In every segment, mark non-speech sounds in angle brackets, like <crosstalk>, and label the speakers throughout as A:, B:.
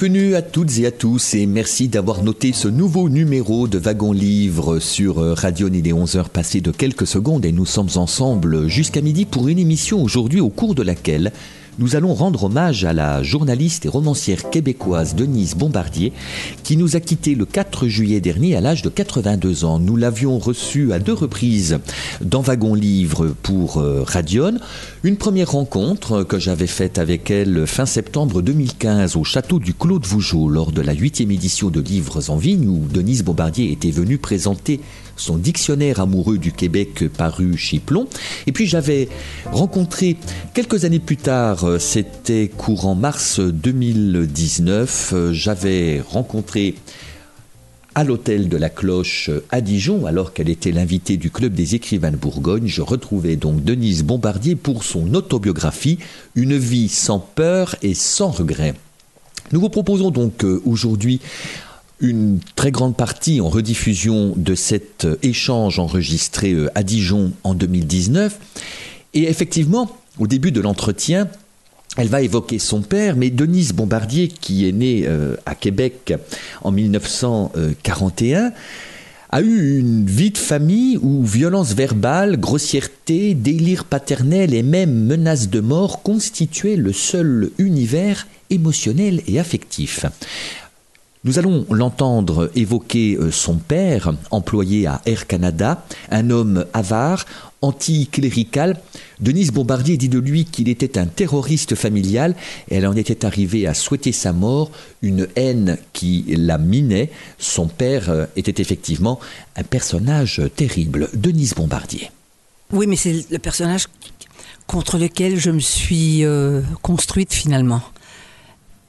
A: Bienvenue à toutes et à tous et merci d'avoir noté ce nouveau numéro de Wagon Livre sur euh, Radio Il est 11h passé de quelques secondes et nous sommes ensemble jusqu'à midi pour une émission aujourd'hui au cours de laquelle nous allons rendre hommage à la journaliste et romancière québécoise Denise Bombardier, qui nous a quittés le 4 juillet dernier à l'âge de 82 ans. Nous l'avions reçue à deux reprises dans Wagon Livre pour euh, Radion. Une première rencontre que j'avais faite avec elle fin septembre 2015 au château du Clos de Vougeot lors de la huitième édition de Livres en Vigne où Denise Bombardier était venue présenter son dictionnaire amoureux du Québec paru chez Plomb. Et puis j'avais rencontré quelques années plus tard, euh, c'était courant mars 2019, euh, j'avais rencontré à l'hôtel de la Cloche à Dijon, alors qu'elle était l'invitée du Club des écrivains de Bourgogne. Je retrouvais donc Denise Bombardier pour son autobiographie Une vie sans peur et sans regret. Nous vous proposons donc euh, aujourd'hui une très grande partie en rediffusion de cet euh, échange enregistré euh, à Dijon en 2019. Et effectivement, au début de l'entretien, elle va évoquer son père, mais Denise Bombardier, qui est née euh, à Québec en 1941, a eu une vie de famille où violence verbale, grossièreté, délire paternel et même menace de mort constituaient le seul univers émotionnel et affectif. Nous allons l'entendre évoquer euh, son père, employé à Air Canada, un homme avare, anticlérical. Denise Bombardier dit de lui qu'il était un terroriste familial elle en était arrivée à souhaiter sa mort, une haine qui la minait. Son père euh, était effectivement un personnage terrible. Denise Bombardier.
B: Oui, mais c'est le personnage contre lequel je me suis euh, construite finalement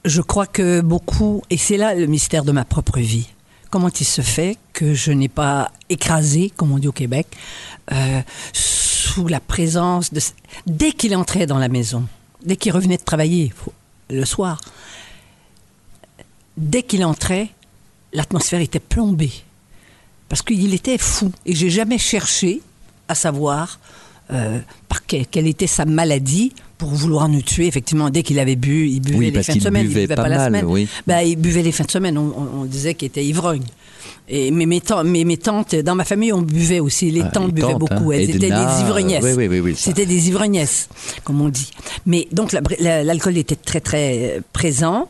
B: je crois que beaucoup, et c'est là le mystère de ma propre vie, comment il se fait que je n'ai pas écrasé, comme on dit au Québec, euh, sous la présence de... Dès qu'il entrait dans la maison, dès qu'il revenait de travailler le soir, dès qu'il entrait, l'atmosphère était plombée. Parce qu'il était fou. Et j'ai jamais cherché à savoir euh, quelle était sa maladie pour vouloir nous tuer. Effectivement, dès qu'il avait bu, il buvait les fins de semaine. il buvait pas, la semaine. Oui. Ben, il buvait les fins de semaine. On, disait qu'il était ivrogne. Et mes, mes, tantes, mes, tantes, dans ma famille, on buvait aussi. Les ah, tantes buvaient beaucoup. Elles étaient des ivrognesses. Oui, oui, oui, C'était des ivrognesses, comme on dit. Mais donc, l'alcool était très, très présent.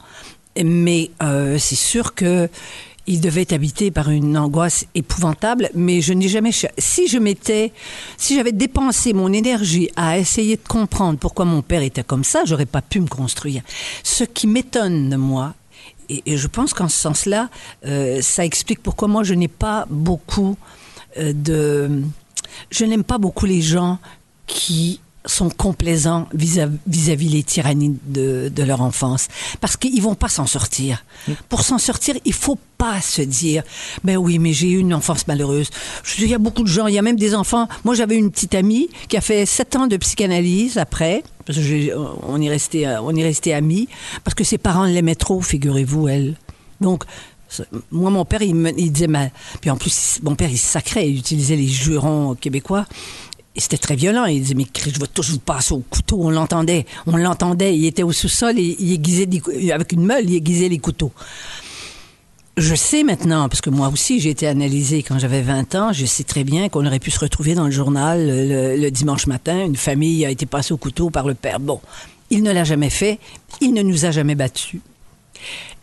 B: Mais euh, c'est sûr que il devait habité par une angoisse épouvantable, mais je n'ai jamais... Si je m'étais... Si j'avais dépensé mon énergie à essayer de comprendre pourquoi mon père était comme ça, j'aurais pas pu me construire. Ce qui m'étonne de moi, et, je pense qu'en ce sens-là, euh, ça explique pourquoi moi je n'ai pas beaucoup euh, de... Je n'aime pas beaucoup les gens qui sont complaisants vis-à-vis les tyrannies de, leur enfance. Parce qu'ils vont pas s'en sortir. Pour s'en sortir, il faut pas se dire, ben oui, mais j'ai eu une enfance malheureuse. Il y a beaucoup de gens, il y a même des enfants. Moi, j'avais une petite amie qui a fait sept ans de psychanalyse après, parce que on est resté, on est resté amis, parce que ses parents l'aimaient trop, figurez-vous, elle. Donc, moi, mon père, il, me, il disait, puis en plus, mon père, il sacrait, il utilisait les jurons québécois. Et c'était très violent. Il disait, mais je vais toujours passer au couteau. On l'entendait. On l'entendait. Il était au sous-sol et il aiguisait avec une meule, il aiguisait les couteaux. Je sais maintenant, parce que moi aussi j'ai été analysée quand j'avais 20 ans, je sais très bien qu'on aurait pu se retrouver dans le journal le, dimanche matin, une famille a été passée au couteau par le père. Bon, il ne l'a jamais fait, il ne nous a jamais battus.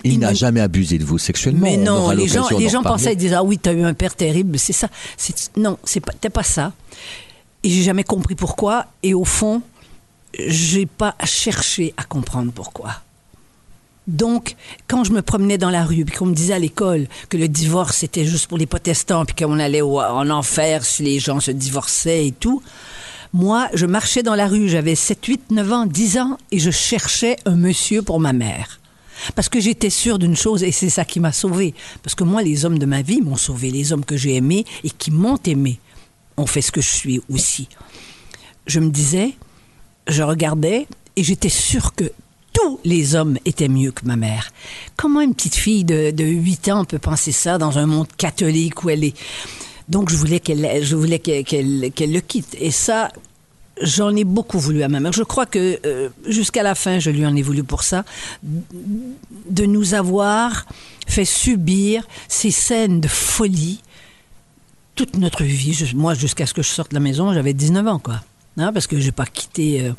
A: Il, n'a jamais abusé de vous sexuellement.
B: Mais non, les gens, les gens pensaient, ils disaient, ah oui, tu as eu un père terrible, c'est ça. Non, c'est pas, pas ça. Et j'ai jamais compris pourquoi. Et au fond, j'ai pas cherché à comprendre pourquoi. Donc, quand je me promenais dans la rue, puis qu'on me disait à l'école que le divorce c'était juste pour les protestants, puis qu'on allait en enfer si les gens se divorçaient et tout, Moi, je marchais dans la rue, j'avais 7, 8, 9 ans, 10 ans, et je cherchais un monsieur pour ma mère. Parce que j'étais sûre d'une chose, et c'est ça qui m'a sauvée. Parce que moi, les hommes de ma vie m'ont sauvée, les hommes que j'ai aimés et qui m'ont aimé ont fait ce que je suis aussi. Je me disais, je regardais, et j'étais sûre que tous les hommes étaient mieux que ma mère. Comment une petite fille de, de 8 ans peut penser ça dans un monde catholique où elle est... Donc je voulais qu'elle, je voulais qu'elle le quitte. Et ça, j'en ai beaucoup voulu à ma mère. Je crois que euh, jusqu'à la fin, je lui en ai voulu pour ça, de nous avoir fait subir ces scènes de folie toute notre vie. Moi, jusqu'à ce que je sorte de la maison, j'avais 19 ans, quoi. Hein, parce que j'ai pas quitté. euh,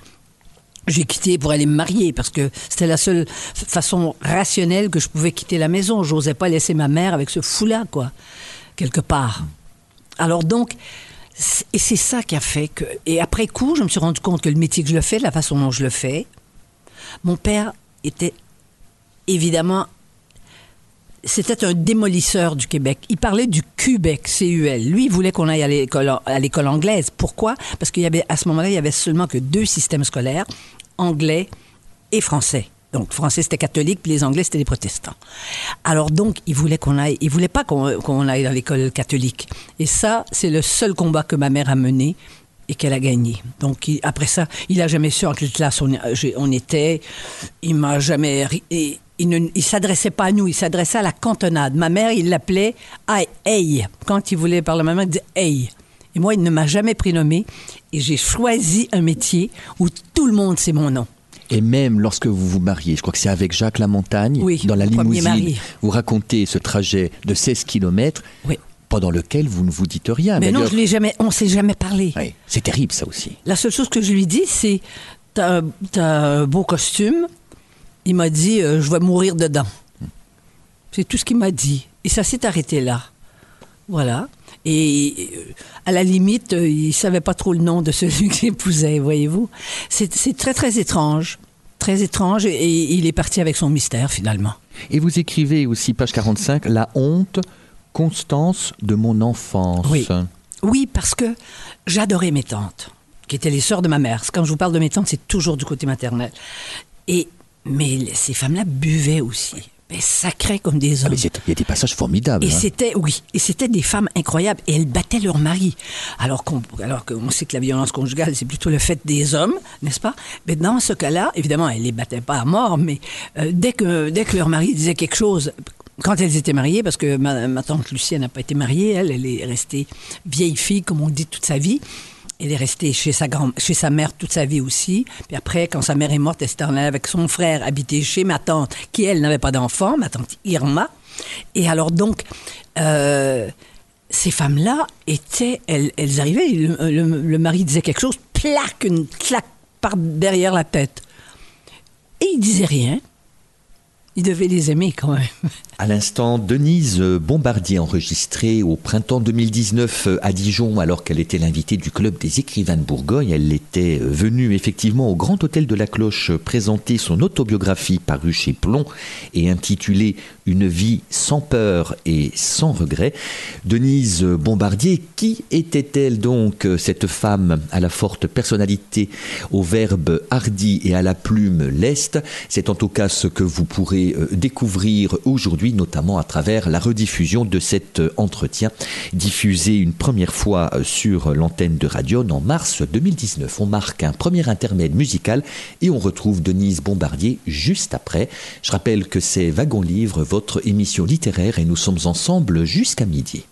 B: j'ai quitté pour aller me marier parce que c'était la seule façon rationnelle que je pouvais quitter la maison. J'osais pas laisser ma mère avec ce fou-là, quoi, quelque part. Alors donc, et c'est ça qui a fait que. Et après coup, je me suis rendu compte que le métier que je fais, la façon dont je le fais, mon père était évidemment. C'était un démolisseur du Québec. Il parlait du Québec, C-U-L. Lui, il voulait qu'on aille à l'école, anglaise. Pourquoi? Parce qu'il y avait, à ce moment-là, il y avait seulement que deux systèmes scolaires, anglais et français. Donc, français, c'était catholique, puis les anglais, c'était des protestants. Alors, donc, il voulait qu'on aille, il voulait pas qu'on, aille dans l'école catholique. Et ça, c'est le seul combat que ma mère a mené et qu'elle a gagné. Donc, après ça, il a jamais su en classe on, j'ai- on était. Il m'a jamais, il ne, il s'adressait pas à nous, il s'adressait à la cantonade. Ma mère, il l'appelait hey. Quand il voulait parler à ma mère, il disait Hey. Et moi, il ne m'a jamais prénommé. Et j'ai choisi un métier où tout le monde sait mon nom.
A: Et même lorsque vous vous mariez, je crois que c'est avec Jacques Lamontagne,
B: Oui,
A: dans la limousine,
B: mari.
A: vous racontez ce trajet de 16 km
B: Oui.
A: pendant lequel vous ne vous dites rien.
B: Mais non, je l'ai jamais, on s'est jamais parlé.
A: Oui, c'est terrible ça aussi.
B: La seule chose que je lui dis, c'est t'as un beau costume. Il m'a dit euh, Je vais mourir dedans. C'est tout ce qu'il m'a dit. Et ça s'est arrêté là. Voilà. Et euh, à la limite, euh, il savait pas trop le nom de celui <laughs> que j'épousais, voyez-vous. C'est c'est très, très étrange. Très étrange. Et, et il est parti avec son mystère, finalement.
A: Et vous écrivez aussi, page 45, La honte, constance de mon enfance.
B: Oui. Oui, parce que j'adorais mes tantes, qui étaient les sœurs de ma mère. Quand je vous parle de mes tantes, c'est toujours du côté maternel. Et, mais ces femmes-là buvaient aussi. Mais sacrées comme des
A: Ah,
B: hommes.
A: mais il y a des passages formidables.
B: Et
A: hein.
B: c'était, oui, et c'était des femmes incroyables. Et elles battaient leur mari. Alors qu'on, alors qu'on sait que la violence conjugale, c'est plutôt le fait des hommes, n'est-ce pas? Mais dans ce cas-là, évidemment, elles les battaient pas à mort, mais euh, dès que, dès que leur mari disait quelque chose, quand elles étaient mariées, parce que ma, ma tante Lucie n'a pas été mariée, elle, elle est restée vieille fille, comme on dit, toute sa vie. Elle est restée chez sa, grand, chez sa mère toute sa vie aussi. Puis après, quand sa mère est morte, elle s'est allée avec son frère habiter chez ma tante, qui, elle, n'avait pas d'enfant, ma tante Irma. Et alors, donc, euh, ces femmes-là étaient, elles, arrivaient, le mari disait quelque chose, plaque, une claque par derrière la tête. Et il disait rien. Il devait les aimer quand même.
A: À l'instant, Denise Bombardier enregistrée au printemps 2019 à Dijon alors qu'elle était l'invitée du club des écrivains de Bourgogne. Elle était venue effectivement au Grand Hôtel de la Cloche présenter son autobiographie parue chez Plomb et intitulée Une vie sans peur et sans regret. Denise Bombardier, qui était-elle donc cette femme à la forte personnalité, au verbe hardi et à la plume leste? C'est en tout cas ce que vous pourrez euh, découvrir aujourd'hui, notamment à travers la rediffusion de cet euh, entretien, diffusé une première fois euh, sur l'antenne de Radion en mars 2019. On marque un premier intermède musical et on retrouve Denise Bombardier juste après. Je rappelle que c'est Wagon Livre, votre émission littéraire, et nous sommes ensemble jusqu'à midi.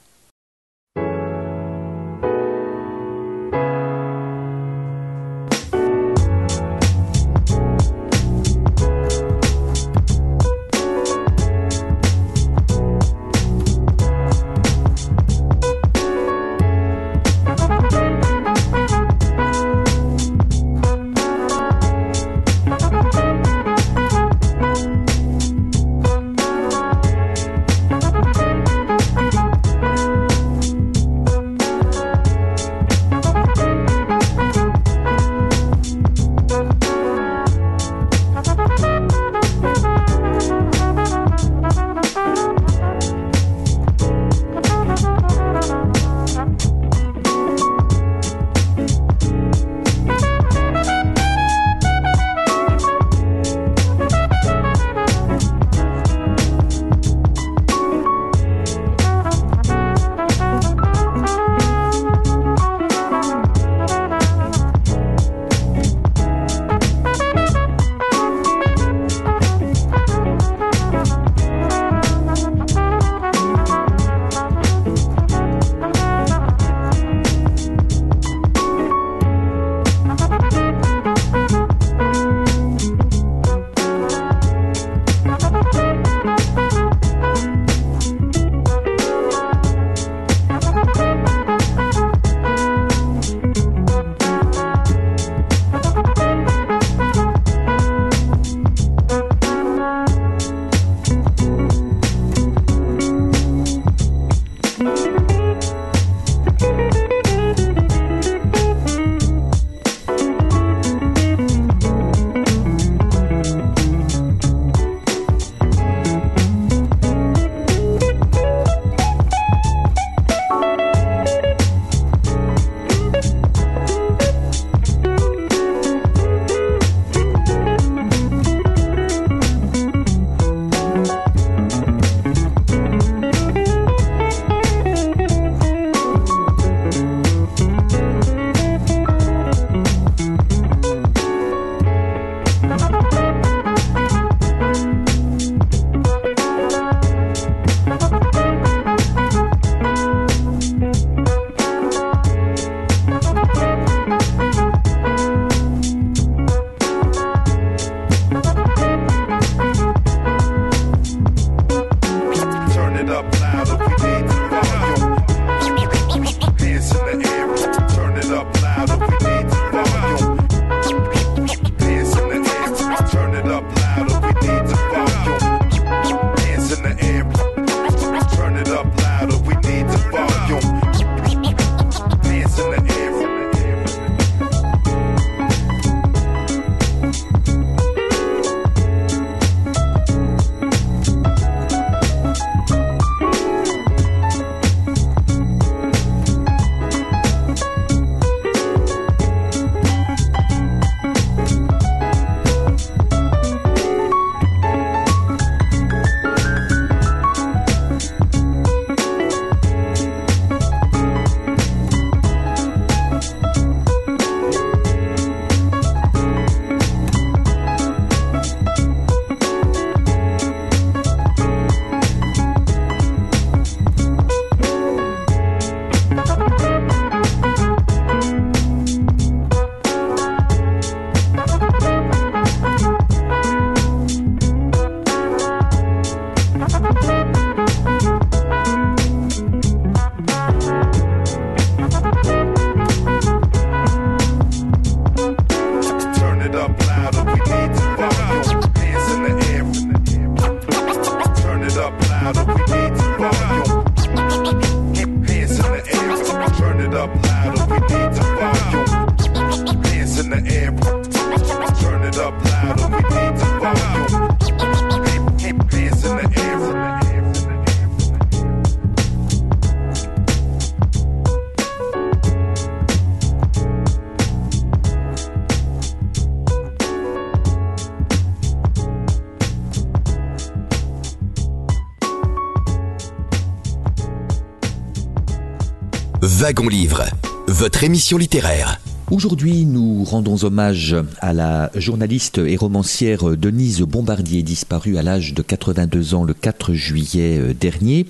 C: Wagon Livre, votre émission littéraire.
A: Aujourd'hui, nous rendons hommage à la journaliste et romancière Denise Bombardier, disparue à l'âge de 82 ans le 4 juillet euh, dernier.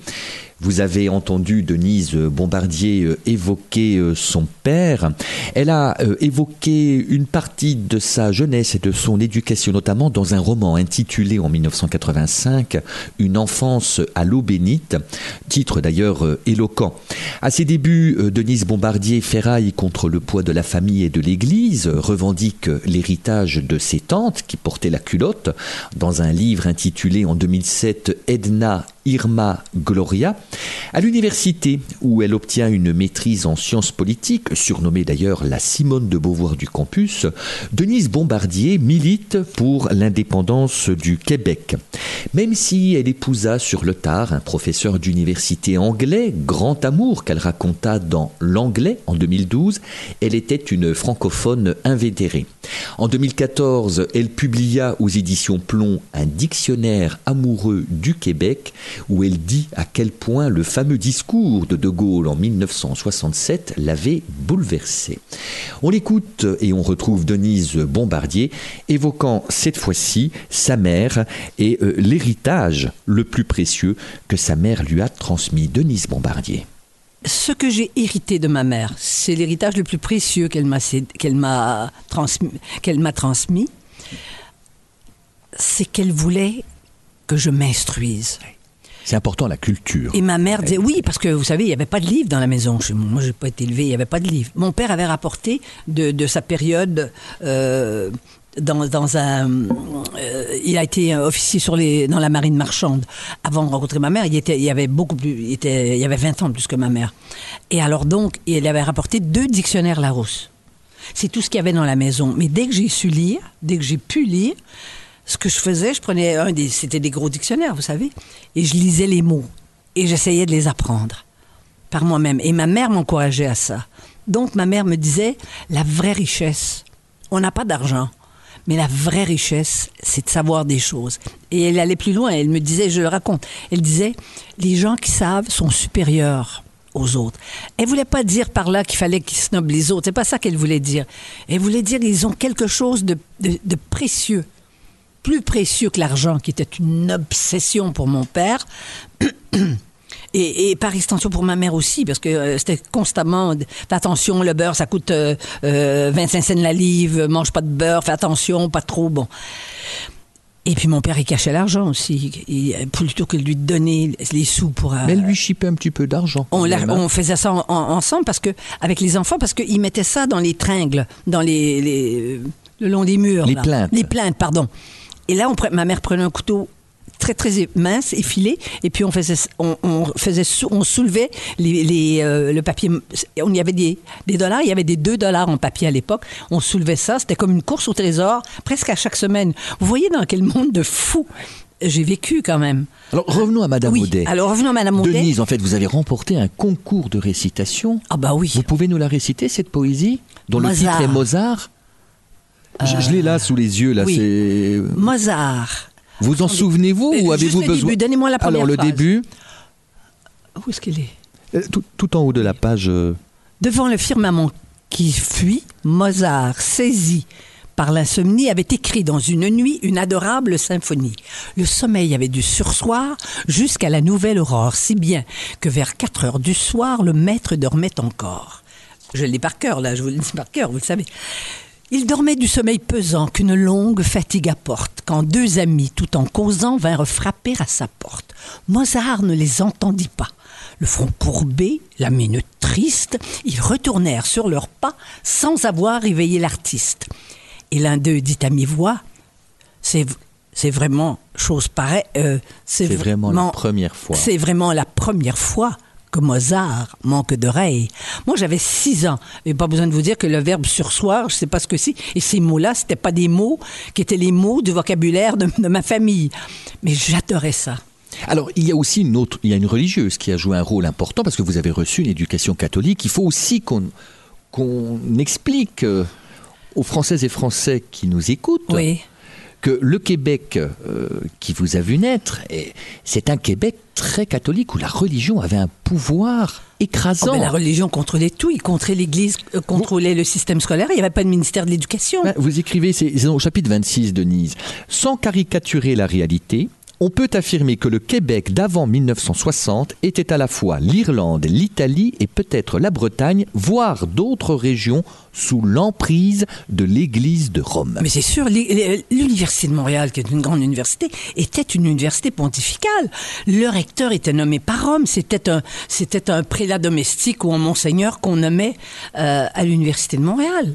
A: Vous avez entendu Denise Bombardier euh, évoquer euh, son père. Elle a euh, évoqué une partie de sa jeunesse et de son éducation, notamment dans un roman intitulé en 1985 Une enfance à l'eau bénite, titre d'ailleurs éloquent. À ses débuts, Denise Bombardier ferraille contre le poids de la famille et de l'Église, revendique l'héritage de ses tantes qui portaient la culotte dans un livre intitulé en 2007 Edna Irma Gloria. À l'université, où elle obtient une maîtrise en sciences politiques, surnommée d'ailleurs la Simone de Beauvoir du campus, Denise Bombardier milite pour l'indépendance du Québec. Même si elle épousa sur le tard un professeur d'université anglais, grand amour qu'elle raconta dans L'Anglais en 2012, elle était une francophone invétérée. En 2014, elle publia aux éditions Plomb un dictionnaire amoureux du Québec où elle dit à quel point le fameux discours de De Gaulle en 1967 l'avait bouleversée. On l'écoute et on retrouve Denise Bombardier évoquant cette fois-ci sa mère et euh, l'héritage le plus précieux que sa mère lui a transmis. Denise Bombardier
B: ce que j'ai hérité de ma mère, c'est l'héritage le plus précieux qu'elle m'a m'a transmis, qu'elle m'a transmis. C'est qu'elle voulait que je m'instruise.
A: C'est important la culture.
B: Et ma mère disait oui parce que vous savez il n'y avait pas de livre dans la maison. Moi j'ai pas été élevé, il n'y avait pas de livre. Mon père avait rapporté de, sa période. Euh, dans, un, euh, il a été officier sur les, dans la marine marchande. Avant de rencontrer ma mère, il était, il avait beaucoup plus, il était, il y avait 20 ans de plus que ma mère. Et alors donc, il avait rapporté deux dictionnaires Larousse. C'est tout ce qu'il y avait dans la maison. Mais dès que j'ai su lire, dès que j'ai pu lire, ce que je faisais, je prenais un des, c'était des gros dictionnaires, vous savez, et je lisais les mots et j'essayais de les apprendre par moi-même. Et ma mère m'encourageait à ça. Donc ma mère me disait, la vraie richesse, on n'a pas d'argent, mais la vraie richesse, c'est de savoir des choses. Et elle allait plus loin, elle me disait, je le raconte, elle disait, les gens qui savent sont supérieurs aux autres. Elle voulait pas dire par là qu'il fallait qu'ils snobent les autres. C'est pas ça qu'elle voulait dire. Elle voulait dire qu'ils ont quelque chose de précieux plus précieux que l'argent, qui était une obsession pour mon père. <coughs> Et, par extension pour ma mère aussi, parce que euh, c'était constamment fais attention, le beurre ça coûte 25 euh, euh, cents la livre, mange pas de beurre, fais attention, pas trop, bon. Et puis mon père, il cachait l'argent aussi, plutôt que de lui donner les sous pour.
A: Mais lui chipait un petit peu d'argent.
B: On, hein. on, faisait ça ensemble parce que avec les enfants, parce qu'il mettait ça dans les tringles, dans les, le long des murs.
A: Les plaintes.
B: Les plaintes, pardon. Et là, on, ma mère prenait un couteau très très mince, effilé, et puis on faisait, on, faisait, on soulevait les, euh, le papier. On y avait des, des, dollars, il y avait des 2 dollars en papier à l'époque. On soulevait ça, c'était comme une course au trésor, presque à chaque semaine. Vous voyez dans quel monde de fou j'ai vécu quand même.
A: Alors revenons à Madame
B: oui, Alors revenons à Madame Audet.
A: Denise, en fait, vous avez remporté un concours de récitation.
B: Ah bah oui.
A: Vous pouvez nous la réciter cette poésie dont le titre est Mozart? Je, l'ai là sous les yeux, là. C'est
B: Mozart.
A: Vous en souvenez-vous ou avez-vous besoin
B: Donnez-moi la première
A: Alors le début.
B: Où est-ce qu'il est,
A: euh, tout, en haut de la page. Euh.
B: Devant le firmament qui fuit, Mozart, saisi par l'insomnie, avait écrit dans une nuit une adorable symphonie. Le sommeil avait dû sursoir jusqu'à la nouvelle aurore, si bien que vers 4 heures du soir, le maître dormait encore. Je l'ai par cœur, là, je vous le dis par cœur, vous le savez. Il dormait du sommeil pesant qu'une longue fatigue apporte, quand deux amis, tout en causant, vinrent frapper à sa porte. Mozart ne les entendit pas. Le front courbé, la minute triste, ils retournèrent sur leurs pas sans avoir éveillé l'artiste. Et l'un d'eux dit à mi-voix C'est c'est vraiment chose pareille. Euh,
A: c'est vraiment la première fois.
B: C'est vraiment la première fois que Mozart manque d'oreilles. Moi, j'avais six ans. Et pas besoin de vous dire que le verbe sursoir, je sais pas ce que c'est. Et ces mots-là, c'était pas des mots qui étaient les mots du vocabulaire de, ma famille. Mais j'adorais ça.
A: Alors, il y a aussi une autre, il y a une religieuse qui a joué un rôle important parce que vous avez reçu une éducation catholique. Il faut aussi qu'on qu'on explique euh, aux Françaises et Français qui nous écoutent que le Québec euh, qui vous a vu naître, c'est un Québec très catholique où la religion avait un pouvoir écrasant.
B: Oh, la religion contrôlait tout, il contrôlait l'Église, euh, contrôlait le système scolaire, il n'y avait pas de ministère de l'Éducation.
A: Ben, vous écrivez, c'est au chapitre 26 de Denise, sans caricaturer la réalité, on peut affirmer que le Québec d'avant 1960 était à la fois l'Irlande, l'Italie et peut-être la Bretagne, voire d'autres régions sous l'emprise de l'Église de Rome.
B: Mais c'est sûr, l'Université de Montréal, qui est une grande université, était une université pontificale. Le recteur était nommé par Rome. C'était un, c'était un prélat domestique ou un monseigneur qu'on nommait euh, à l'Université de Montréal.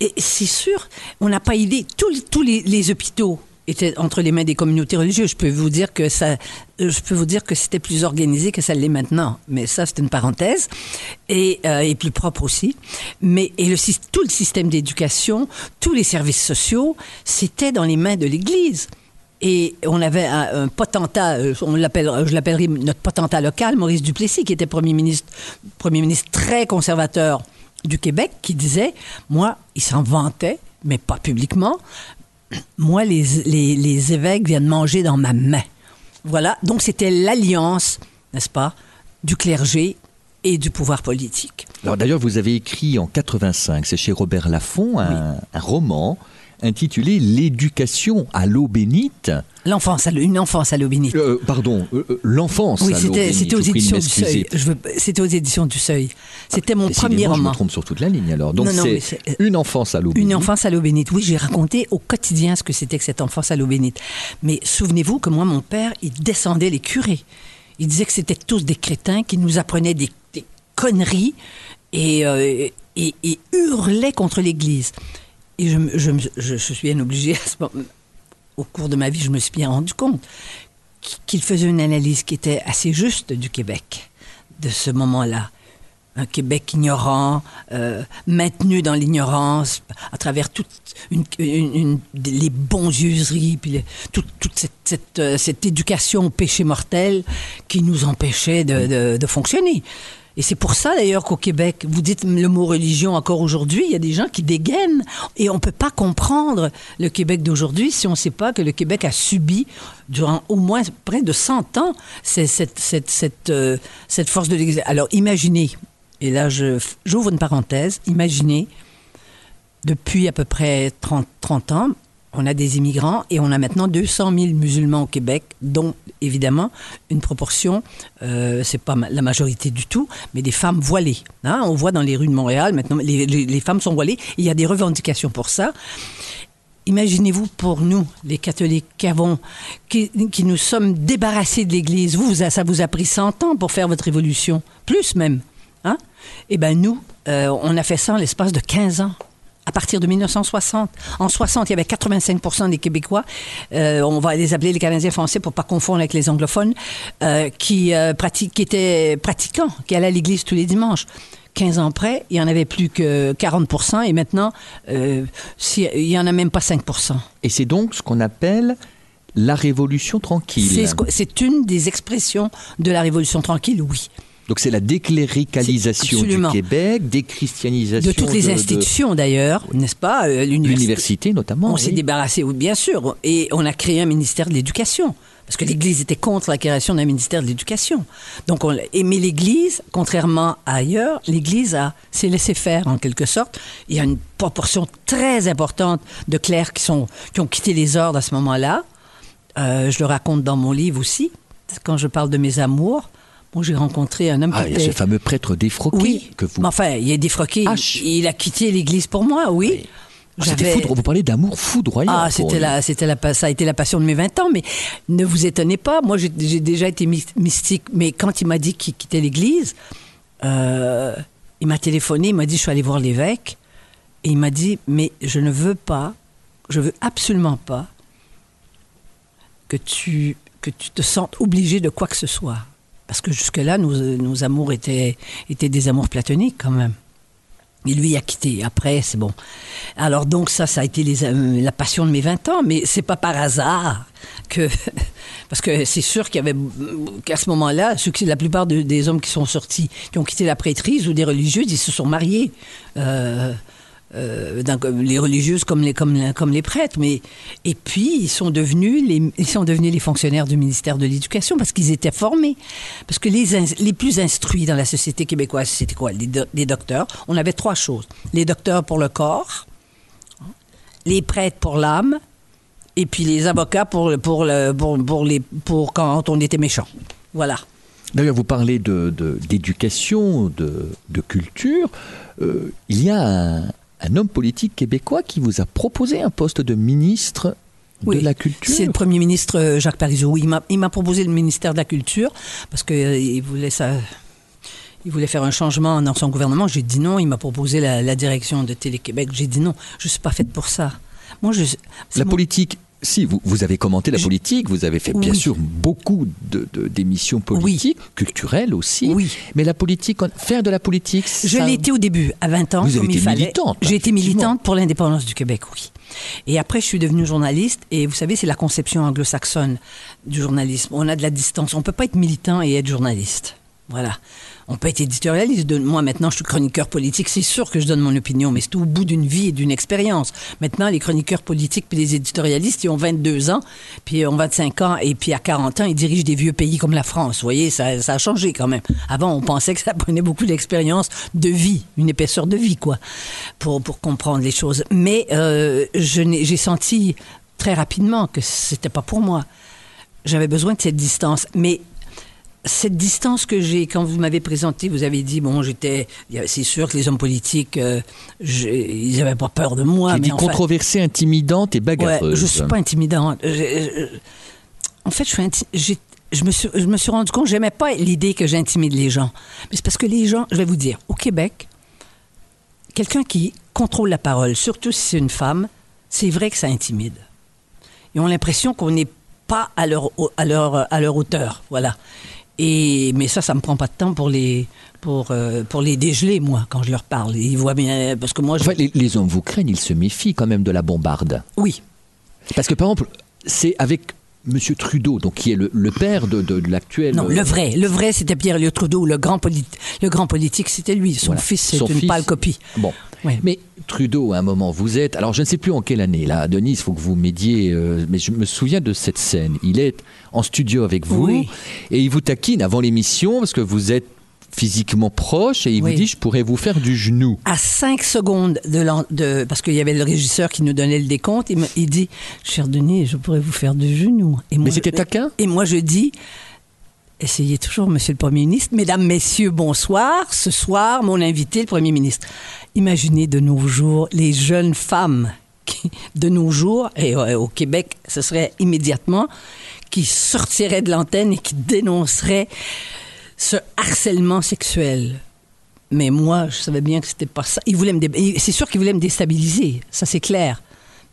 B: Et c'est sûr, on n'a pas idée. Tous, tous les hôpitaux était entre les mains des communautés religieuses. Je peux vous dire que ça, je peux vous dire que c'était plus organisé que ça l'est maintenant. Mais ça, c'est une parenthèse et, euh, plus propre aussi. Mais et le, tout le système d'éducation, tous les services sociaux, c'était dans les mains de l'Église. Et on avait un, potentat, euh, on l'appelle, je l'appellerai notre potentat local, Maurice Duplessis, qui était premier ministre, premier ministre très conservateur du Québec, qui disait, moi, il s'en vantait, mais pas publiquement, moi, les, les, évêques viennent manger dans ma main. Voilà, donc c'était l'alliance, n'est-ce pas, du clergé et du pouvoir politique.
A: Alors d'ailleurs, vous avez écrit en 85, c'est chez Robert Laffont, un roman intitulé L'éducation à l'eau bénite.
B: L'enfance, une enfance à l'eau bénite.
A: Euh, pardon, euh, euh, l'enfance
B: oui, c'était aux éditions du Seuil. C'était aux éditions du Seuil. C'était mon premier roman. Je
A: me trompe sur toute la ligne alors. Donc c'est une enfance à l'eau bénite.
B: Une enfance à l'eau bénite. Oui, j'ai raconté au quotidien ce que c'était que cette enfance à l'eau bénite. Mais souvenez-vous que moi, mon père, il descendait les curés. Il disait que c'était tous des crétins qui nous apprenaient des, conneries et, et, et hurlaient contre l'Église. Et je, je, suis bien obligée, <laughs> au cours de ma vie, je me suis bien rendu compte qu'il faisait une analyse qui était assez juste du Québec, de ce moment-là. Un Québec ignorant, euh, maintenu dans l'ignorance, à travers une, les bonzeuseries, puis toute, toute euh, cette, éducation au péché mortel qui nous empêchait de fonctionner. Et c'est pour ça d'ailleurs qu'au Québec, vous dites le mot religion encore aujourd'hui, il y a des gens qui dégainent et on ne peut pas comprendre le Québec d'aujourd'hui si on ne sait pas que le Québec a subi durant au moins près de 100 ans cette, cette, cette, euh, cette force de l'Église. Alors imaginez, et là j'ouvre une parenthèse, imaginez depuis à peu près 30, 30 ans, on a des immigrants et on a maintenant 200 000 musulmans au Québec, dont évidemment une proportion, euh, c'est pas la majorité du tout, mais des femmes voilées. Hein. On voit dans les rues de Montréal maintenant les, femmes sont voilées. il y a des revendications pour ça. Imaginez-vous pour nous, les catholiques, qui, avons, qui, nous sommes débarrassés de l'Église. Vous, ça vous a pris 100 ans pour faire votre évolution, plus même. Hein? Eh bien, nous, euh, on a fait ça en l'espace de 15 ans à partir de 1960. En 60, il y avait 85 des Québécois, euh, on va les appeler les Canadiens français pour pas confondre avec les anglophones, euh, qui, euh, pratiquent, qui étaient pratiquants, qui allaient à l'église tous les dimanches. 15 ans après, il y en avait plus que 40 et maintenant, il y en a même pas 5
A: Et c'est donc ce qu'on appelle la révolution tranquille.
B: C'est une des expressions de la révolution tranquille, oui.
A: Donc c'est la décléricalisation du Québec, déchristianisation
B: de toutes les institutions d'ailleurs, n'est-ce pas
A: euh, L'université? notamment.
B: On s'est débarrassé, bien sûr, et on a créé un ministère de l'Éducation. Parce que l'Église était contre la création d'un ministère de l'Éducation. Donc, on, mais l'Église, contrairement à ailleurs, l'Église a s'est laissé faire en quelque sorte. Il y a une proportion très importante de clercs qui sont qui ont quitté les ordres à ce moment-là. Euh, je le raconte dans mon livre aussi, quand je parle de mes amours. Moi, j'ai rencontré un homme
A: ah,
B: qui
A: a ce fameux prêtre défroqué
B: oui,
A: que vous.
B: Mais enfin, il est défroqué. Il a quitté l'Église pour moi, oui.
A: Ah, c'était foudre. Vous parlez d'amour foudroyant.
B: Ah, c'était la, c'était la, ça a été la passion de mes 20 ans. Mais ne vous étonnez pas. Moi, j'ai, déjà été mystique. Mais quand il m'a dit qu'il quittait l'Église, euh, il m'a téléphoné. Il m'a dit, je suis allé voir l'évêque. Et il m'a dit, mais je ne veux pas, je veux absolument pas que tu, que tu te sentes obligé de quoi que ce soit. Parce que jusque-là, nos, amours étaient, des amours platoniques quand même. Et lui a quitté. Après, c'est bon. Alors donc ça, ça a été euh, la passion de mes 20 ans, mais c'est pas par hasard que... <laughs> Parce que c'est sûr qu'il y avait... qu'à ce moment-là, la plupart des hommes qui sont sortis, qui ont quitté la prêtrise ou des religieuses, ils se sont mariés. Euh, euh, les religieuses comme les, comme, les- prêtres. Mais, et puis, ils sont, devenus les, ils sont devenus les fonctionnaires du ministère de l'Éducation parce qu'ils étaient formés. Parce que les, les plus instruits dans la société québécoise, c'était quoi? Les, do- docteurs. On avait trois choses. Les docteurs pour le corps, les prêtres pour l'âme, et puis les avocats pour, pour, le, pour, les, pour quand on était méchant. Voilà.
A: D'ailleurs, vous parlez de- de- d'éducation, de, de, culture. Euh, il y a un, un homme politique québécois qui vous a proposé un poste de ministre
B: Oui,
A: de la culture.
B: C'est le premier ministre euh, Jacques Parizeau. Il m'a, il m'a proposé le ministère de la Culture parce qu'il voulait ça. Il voulait faire un changement dans son gouvernement. J'ai dit non. Il m'a proposé la, la direction de Télé-Québec. J'ai dit non. Je suis pas faite pour ça. Moi, je.
A: La
B: mon-
A: politique, si, vous, vous avez commenté la politique, vous avez fait bien sûr beaucoup de- de- d'émissions politiques, culturelles aussi.
B: Oui.
A: Mais la politique, faire de la politique,
B: Je
A: ça-
B: l'ai été au début, à 20 ans,
A: Vous
B: comme
A: été militante,
B: J'ai été militante pour l'indépendance du Québec, oui. Et après, je suis devenue journaliste. Et vous savez, c'est la conception anglo-saxonne du journalisme. On a de la distance. On peut pas être militant et être journaliste. Voilà. On peut être éditorialiste. De- Moi, maintenant, je suis chroniqueur politique. C'est sûr que je donne mon opinion, mais c'est au bout d'une vie et d'une expérience. Maintenant, les chroniqueurs politiques puis les éditorialistes, ils ont 22 ans, puis ont 25 ans, et puis à 40 ans, ils dirigent des vieux pays comme la France. Vous voyez, ça, ça a changé quand même. Avant, on pensait que ça prenait beaucoup d'expérience de vie, une épaisseur de vie, quoi, pour, pour comprendre les choses. Mais euh, j'ai senti très rapidement que c'était pas pour moi. J'avais besoin de cette distance. Mais cette distance que j'ai, quand vous m'avez présenté, vous avez dit, bon, j'étais. C'est sûr que les hommes politiques, euh, ils n'avaient pas peur de moi.
A: J'ai dit controversée, intimidante et
B: Ouais,
A: bagarreuse.
B: je suis pas intimidante. Je- je- en fait, je suis inti- j'ai- je me suis, je me suis rendu compte, j'aimais pas l'idée que j'intimide les gens. Mais c'est parce que les gens, je vais vous dire, au Québec, quelqu'un qui contrôle la parole, surtout si c'est une femme, c'est vrai que ça intimide. Ils ont l'impression qu'on n'est pas à leur, à leur, à leur hauteur, voilà. Et, mais ça, ça me prend pas de temps pour les, pour, euh, pour les dégeler, moi, quand je leur parle. Ils voient bien, parce que moi, je...
A: Enfin, les, les hommes vous craignent, ils se méfient quand même de la bombarde.
B: oui,
A: Parce que par exemple, c'est avec Monsieur Trudeau, donc qui est le, le père de, de- de l'actuel.
B: Non,
A: euh,
B: le vrai, le vrai, c'était Pierre-Éliott Trudeau, le grand, le grand politique, c'était lui. Son
A: Voilà.
B: fils, c'est une
A: fils-
B: pâle copie.
A: Bon.
B: Ouais.
A: Mais Trudeau, à un moment, vous êtes. Alors, je ne sais plus en quelle année, là, Denis, il faut que vous m'aidiez. euh, mais je me souviens de cette scène. Il est en studio avec vous
B: Oui.
A: et il vous taquine avant l'émission parce que vous êtes physiquement proche et il
B: Oui.
A: vous dit Je pourrais vous faire du genou.
B: À 5 secondes de, parce qu'il y avait le régisseur qui nous donnait le décompte, il, me, il dit, cher Denis, je pourrais vous faire du genou. Et moi,
A: Mais c'était
B: je-
A: taquin
B: Et moi, je dis, essayez toujours, Monsieur le Premier ministre. Mesdames, Messieurs, bonsoir. Ce soir, mon invité, le Premier ministre. Imaginez de nos jours les jeunes femmes qui, de nos jours, et euh, au Québec, ce serait immédiatement, qui sortiraient de l'antenne et qui dénonceraient ce harcèlement sexuel. Mais moi, je savais bien que c'était pas ça. Il voulait me C'est sûr qu'il voulait me déstabiliser, ça c'est clair.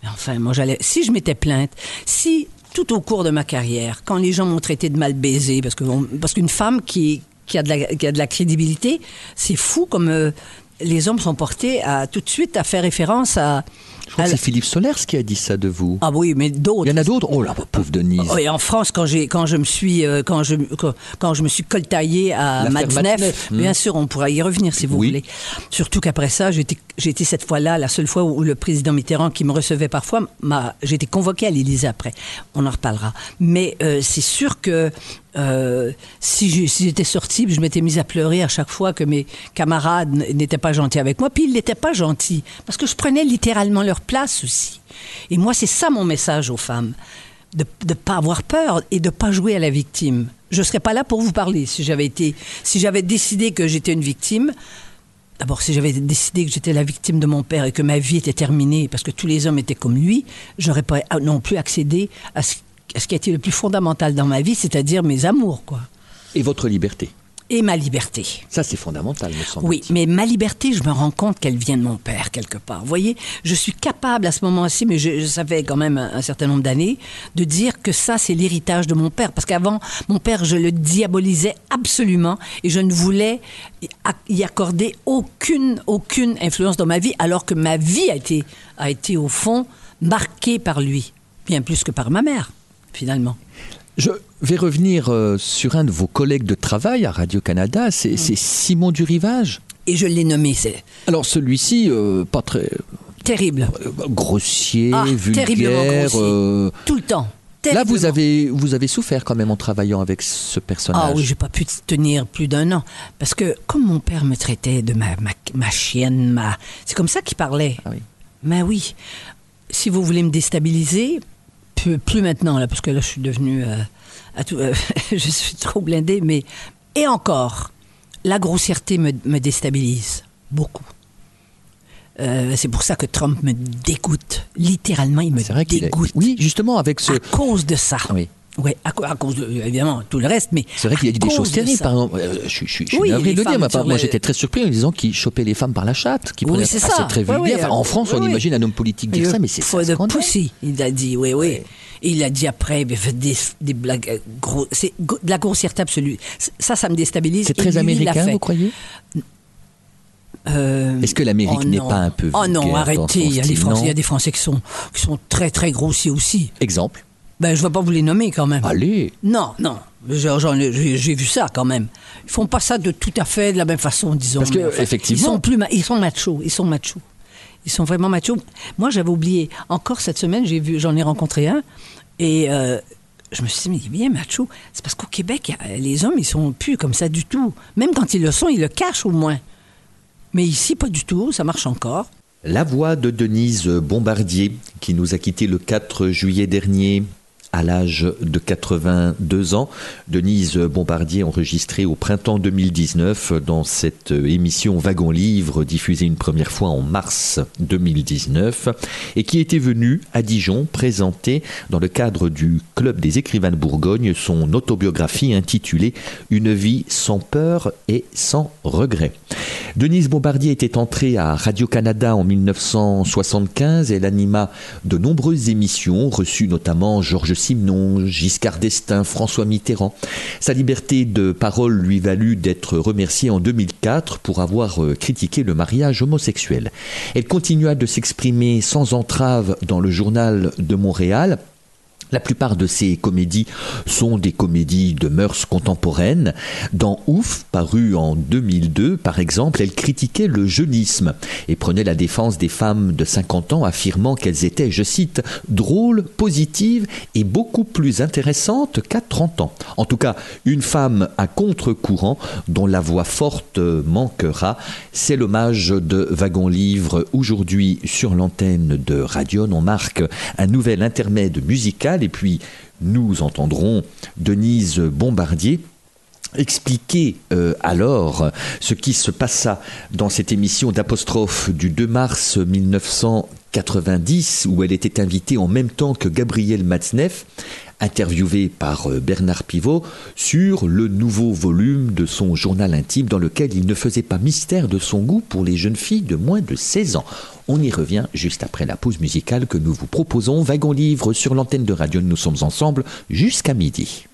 B: Mais enfin, moi, j'allais. Si je m'étais plainte, si tout au cours de ma carrière, quand les gens m'ont traité de mal baisé, parce que parce qu'une femme qui qui a de la, qui a de la crédibilité, c'est fou comme euh, les hommes sont portés à tout de suite à faire référence à.
A: Je crois que c'est Philippe Solers qui a dit ça de vous.
B: ah oui, mais d'autres.
A: Il y en a d'autres Oh là, pauvre Denise.
B: Oui, en France, quand j'ai quand je me suis euh, quand je quand, quand je me suis coltaillé à Matzneff, bien
A: hmm.
B: sûr, on pourra y revenir si vous
A: Oui.
B: voulez. Surtout qu'après ça, j'ai été j'ai été cette fois-là la seule fois où le président Mitterrand, qui me recevait parfois, m'a j'ai été convoqué à l'Élysée après. On en reparlera. Mais euh, c'est sûr que euh, si j'étais sortie, je m'étais mise à pleurer à chaque fois que mes camarades n'étaient pas gentils avec moi, puis ils n'étaient pas gentils parce que je prenais littéralement leur place aussi. Et moi, c'est ça mon message aux femmes de ne pas avoir peur et de pas jouer à la victime. Je serais pas là pour vous parler si j'avais été, si j'avais décidé que j'étais une victime. D'abord, si j'avais décidé que j'étais la victime de mon père et que ma vie était terminée parce que tous les hommes étaient comme lui, j'aurais pas non plus accédé à ce, ce qui a été le plus fondamental dans ma vie, c'est-à-dire mes amours, quoi,
A: Et votre liberté.
B: et ma liberté.
A: Ça, c'est fondamental, me semble
B: Oui, mais ma liberté, je me rends compte qu'elle vient de mon père quelque part. Vous voyez, je suis capable à ce moment-ci, mais je, ça fait quand même un, un certain nombre d'années, de dire que ça, c'est l'héritage de mon père. Parce qu'avant, mon père, je le diabolisais absolument et je ne voulais y- y accorder aucune, aucune influence dans ma vie, alors que ma vie a été, a été au fond marquée par lui, bien plus que par ma mère, finalement.
A: Je vais revenir euh, sur un de vos collègues de travail à Radio-Canada,
B: Mm.
A: c'est Simon Durivage.
B: Et je l'ai nommé. C'est
A: Alors celui-ci, euh, pas très
B: terrible.
A: euh, grossier,
B: Ah, terriblement
A: vulgaire.
B: grossier.
A: euh,
B: Tout le temps.
A: Là, vous avez, vous avez souffert quand même en travaillant avec ce personnage.
B: Ah oui, j'ai pas pu tenir plus d'un an. Parce que comme mon père me traitait de ma, ma, ma chienne, ma... c'est comme ça qu'il parlait.
A: Ah oui.
B: Mais oui, si vous voulez me déstabiliser, plus, plus maintenant, là, parce que là, je suis devenu... euh, à tout- euh, <laughs> je suis trop blindée, mais... Et encore, la grossièreté me, me déstabilise beaucoup. Euh, c'est pour ça que Trump me dégoûte. Littéralement, il me dégoûte.
A: Oui, justement avec ce.
B: À cause de ça.
A: Oui.
B: Oui, à, cause de, évidemment, tout le reste, mais.
A: C'est vrai qu'il a dit des choses
B: de
A: terribles.
B: ça.
A: Par exemple, euh, je, suis- je je
B: Oui,
A: de le dire,
B: sur
A: moi j'étais très surpris en disant qu'il chopait les femmes par la chatte. Qu'il
B: Oui,
A: prenait-
B: c'est ça.
A: très vulgaire.
B: oui,
A: Enfin, en France, on imagine un homme politique dire ça, mais c'est scandale.
B: pussy, il a dit, oui, oui. Et il a dit après, des, des blagues, euh, gros, c'est de la grossièreté absolue. Ça, ça me déstabilise.
A: C'est très américain, vous croyez?
B: Euh,
A: Est-ce que l'Amérique
B: oh
A: n'est pas un peu
B: Oh non, arrêtez. Il y, a des Français,
A: non
B: il y a des Français qui sont, qui sont très, très grossiers aussi.
A: Exemple.
B: Ben, je ne vais pas vous les nommer quand même.
A: Allez.
B: Non, non. J'ai vu ça quand même. Ils font pas ça de tout à fait de la même façon, disons.
A: Parce que,
B: enfin,
A: effectivement-
B: ils sont plus, ils sont machos. Ils sont machos. Ils sont vraiment machos. Moi, j'avais oublié. Encore cette semaine, j'ai vu, j'en ai rencontré un, et euh, je me suis dit, mais il est bien macho. C'est parce qu'au Québec, a- les hommes, ils sont plus comme ça du tout. Même quand ils le sont, ils le cachent au moins. Mais ici, pas du tout. Ça marche encore.
A: La voix de Denise Bombardier, qui nous a quittés le 4 juillet dernier à l'âge de 82 ans. Denise Bombardier enregistrée au printemps 2019 dans cette émission Wagon Livre diffusée une première fois en mars 2019 et qui était venue à Dijon présenter dans le cadre du Club des écrivains de Bourgogne son autobiographie intitulée Une vie sans peur et sans regret. Denise Bombardier était entrée à Radio-Canada en 1975. Elle anima de nombreuses émissions, reçues notamment Georges Simenon, Giscard d'Estaing, François Mitterrand. Sa liberté de parole lui valut d'être remerciée en 2004 pour avoir euh, critiqué le mariage homosexuel. Elle continua de s'exprimer sans entrave dans le journal de Montréal. La plupart de ses comédies sont des comédies de mœurs contemporaines. Dans Ouf, paru en 2002, par exemple, elle critiquait le jeunisme et prenait la défense des femmes de 50 ans, affirmant qu'elles étaient, je cite, drôles, positives et beaucoup plus intéressantes qu'à 30 ans. En tout cas, une femme à contre-courant dont la voix forte manquera. C'est l'hommage de Wagon Livre aujourd'hui sur l'antenne de Radion. On marque un nouvel intermède musical et puis nous entendrons Denise Bombardier expliquer euh, alors ce qui se passa dans cette émission d'apostrophe du 2 mars 1990 où elle était invitée en même temps que Gabriel Matzneff interviewée par euh, Bernard Pivot sur le nouveau volume de son journal intime dans lequel il ne faisait pas mystère de son goût pour les jeunes filles de moins de 16 ans. On y revient juste après la pause musicale que nous vous proposons. Wagon Livre sur l'antenne de radio. Nous sommes ensemble jusqu'à midi.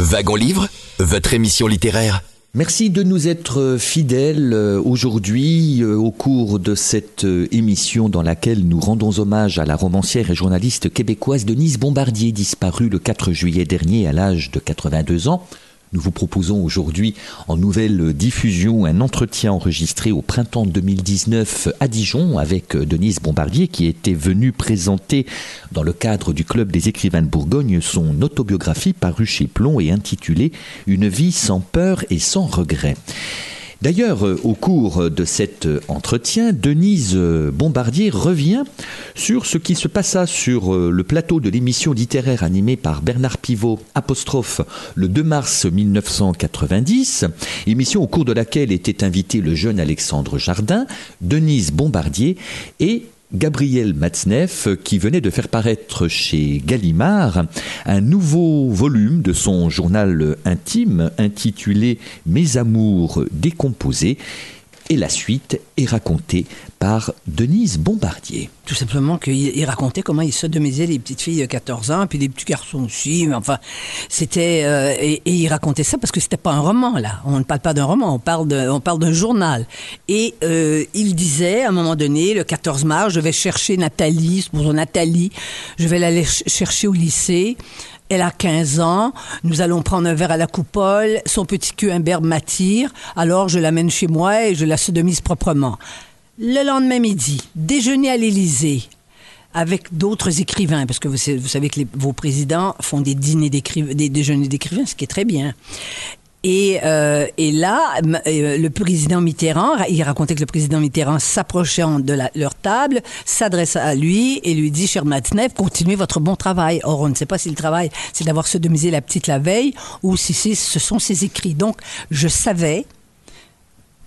C: Wagon Livre, votre émission littéraire.
A: Merci de nous être fidèles euh, aujourd'hui euh, au cours de cette euh, émission dans laquelle nous rendons hommage à la romancière et journaliste québécoise Denise Bombardier, disparue le 4 juillet dernier à l'âge de 82 ans. Nous vous proposons aujourd'hui en nouvelle diffusion un entretien enregistré au printemps 2019 à Dijon avec Denise Bombardier qui était venue présenter dans le cadre du Club des écrivains de Bourgogne son autobiographie parue chez Plomb et intitulée Une vie sans peur et sans regret. D'ailleurs, euh, au cours de cet euh, entretien, Denise euh, Bombardier revient sur ce qui se passa sur le plateau de l'émission littéraire animée par Bernard Pivot, le 2 mars 1990, émission au cours de laquelle était invité le jeune Alexandre Jardin, Denise Bombardier et Gabriel Matzneff qui venait de faire paraître chez Gallimard un nouveau volume de son journal intime intitulé Mes amours décomposés et la suite est racontée par Denise Bombardier.
B: Tout simplement qu'il racontait comment il sodomisait les petites filles de 14 ans, puis les petits garçons aussi. Mais enfin, c'était euh, et, il racontait ça parce que c'était pas un roman là. On ne parle pas d'un roman, on parle de, parle d'un journal. Et euh, il disait à un moment donné, le 14 mars, je vais chercher Nathalie, Nathalie, je vais l'aller chercher au lycée. Elle a 15 ans. Nous allons prendre un verre à la coupole. Son petit cul imberbe m'attire. Alors je l'amène chez moi et je la sodomise proprement. Le lendemain midi, déjeuner à l'Élysée avec d'autres écrivains, parce que vous, savez que vos présidents font des dîners des déjeuners d'écrivains, ce qui est très bien. Et, euh, et là, euh, le président Mitterrand, il racontait que le président Mitterrand, s'approchant de leur table, s'adresse à lui et lui dit, cher Matzneff, continuez votre bon travail. Or, on ne sait pas si le travail, c'est d'avoir sodomisé la petite la veille ou si ce sont ses écrits. Donc, je savais,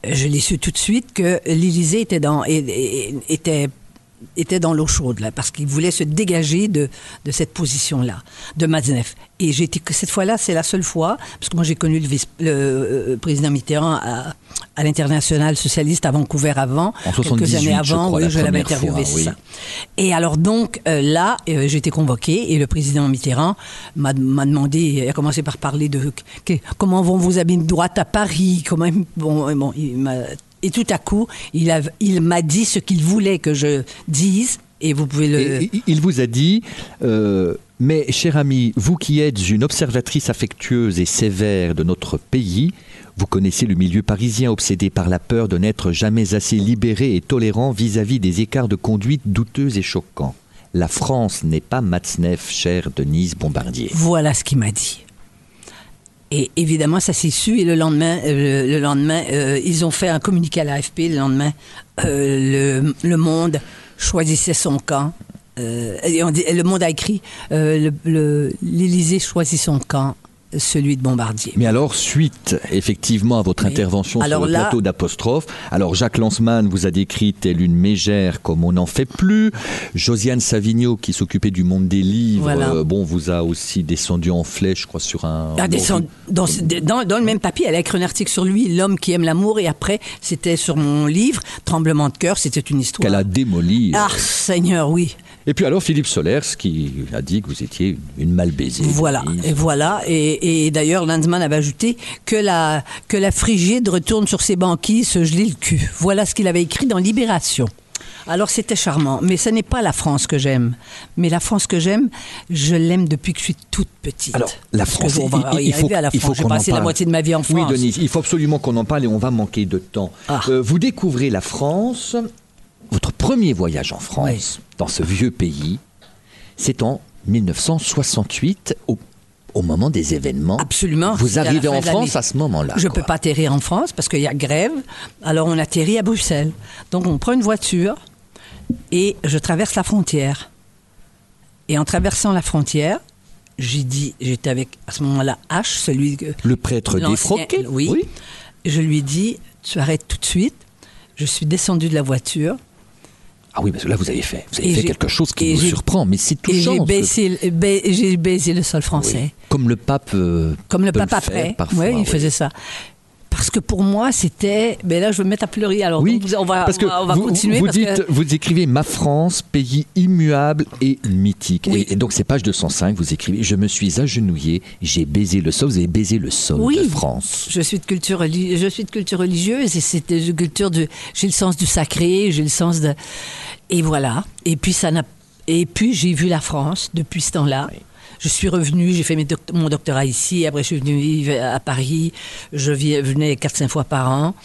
B: je l'ai su tout de suite, que l'Élysée était dans, était était dans l'eau chaude, là, parce qu'il voulait se dégager de, de cette position-là, de Matzneff. Et j'ai été cette fois-là, c'est la seule fois, parce que moi j'ai connu le, vice, le euh, président Mitterrand à, à l'international socialiste à Vancouver avant,
A: en
B: quelques années avant, oui, je l'avais interviewé, oui. ça. Et alors donc euh, là, euh, j'ai été convoqué et le président Mitterrand m'a demandé, il a commencé par parler de comment vont vos amis de droite à Paris, comment bon, bon il m'a et tout à coup, il, il m'a dit ce qu'il voulait que je dise. Et vous pouvez le.
A: il vous a dit. Euh, mais, cher ami, vous qui êtes une observatrice affectueuse et sévère de notre pays, vous connaissez le milieu parisien obsédé par la peur de n'être jamais assez libéré et tolérant vis-à-vis des écarts de conduite douteux et choquants. La France n'est pas Matzneff, cher Denise Bombardier.
B: Voilà ce qu'il m'a dit. Et évidemment, ça s'est su. Et le lendemain, euh, le lendemain euh, ils ont fait un communiqué à l'AFP. Le lendemain, euh, le, Monde choisissait son camp. Le Monde a écrit l'Élysée choisit son camp celui de Bombardier.
A: Mais alors, suite effectivement à votre intervention sur le plateau d'apostrophe, alors Jacques Lanzmann vous a décrit telle une mégère comme on n'en fait plus. Josiane Savigno, qui s'occupait du monde des livres, euh, bon, vous a aussi descendu en flèche, je crois, sur un.
B: Ah, dans, dans, le même papier, elle a écrit un article sur lui, L'homme qui aime l'amour, et après, c'était sur mon livre, Tremblement de cœur, c'était une histoire.
A: Qu'elle a démoli.
B: Ah, Seigneur, oui.
A: Et puis alors Philippe Solers qui a dit que vous étiez une mal baisée.
B: Voilà, et voilà. Et, d'ailleurs, Lanzmann avait ajouté que la, que la frigide retourne sur ses banquilles se geler le cul. Voilà ce qu'il avait écrit dans Libération. Alors c'était charmant, mais ce n'est pas la France que j'aime. Mais la France que j'aime, je l'aime depuis que je suis toute petite.
A: Alors la France, il, faut,
B: à la France. J'ai passé la moitié de ma vie en France.
A: Oui, Denise, il faut absolument qu'on en parle et on va manquer de temps. Ah. Euh, vous découvrez la France votre premier voyage en France, dans ce vieux pays, c'est en 1968, au, moment des événements.
B: Absolument.
A: Vous arrivez en France à ce moment-là.
B: Je ne peux pas atterrir en France parce qu'il y a grève. Alors on atterrit à Bruxelles. Donc on prend une voiture et je traverse la frontière. Et en traversant la frontière, j'ai dit, j'étais avec à ce moment-là H, celui que
A: le prêtre défroqué.
B: Oui, oui. Je lui ai dit, tu arrêtes tout de suite. Je suis descendu de la voiture.
A: Ah oui, parce que là, vous avez fait, vous avez fait quelque chose qui vous surprend, mais c'est touchant.
B: J'ai baisé le sol français.
A: comme le pape. Euh,
B: comme le pape après.
A: Parfois,
B: oui, il faisait ça. Parce que pour moi, c'était. Mais là, je vais me mettre à pleurer. Alors,
A: Oui,
B: donc, on va,
A: parce que
B: on va, on va
A: vous,
B: continuer.
A: vous
B: parce
A: dites,
B: que-
A: vous écrivez Ma France, pays immuable et mythique.
B: Oui.
A: Et, et donc, c'est page 205, vous écrivez Je me suis agenouillé, j'ai baisé le sol, vous avez baisé le sol
B: Oui.
A: de France.
B: Je suis de culture, je suis de culture religieuse et c'est de culture de. J'ai le sens du sacré, j'ai le sens de. Et voilà. Et puis ça n'a. Et puis j'ai vu la France depuis ce temps-là. Je suis revenue, j'ai fait mes mon doctorat ici. Après, je suis venue vivre à Paris. Je venais 4-5 fois par an.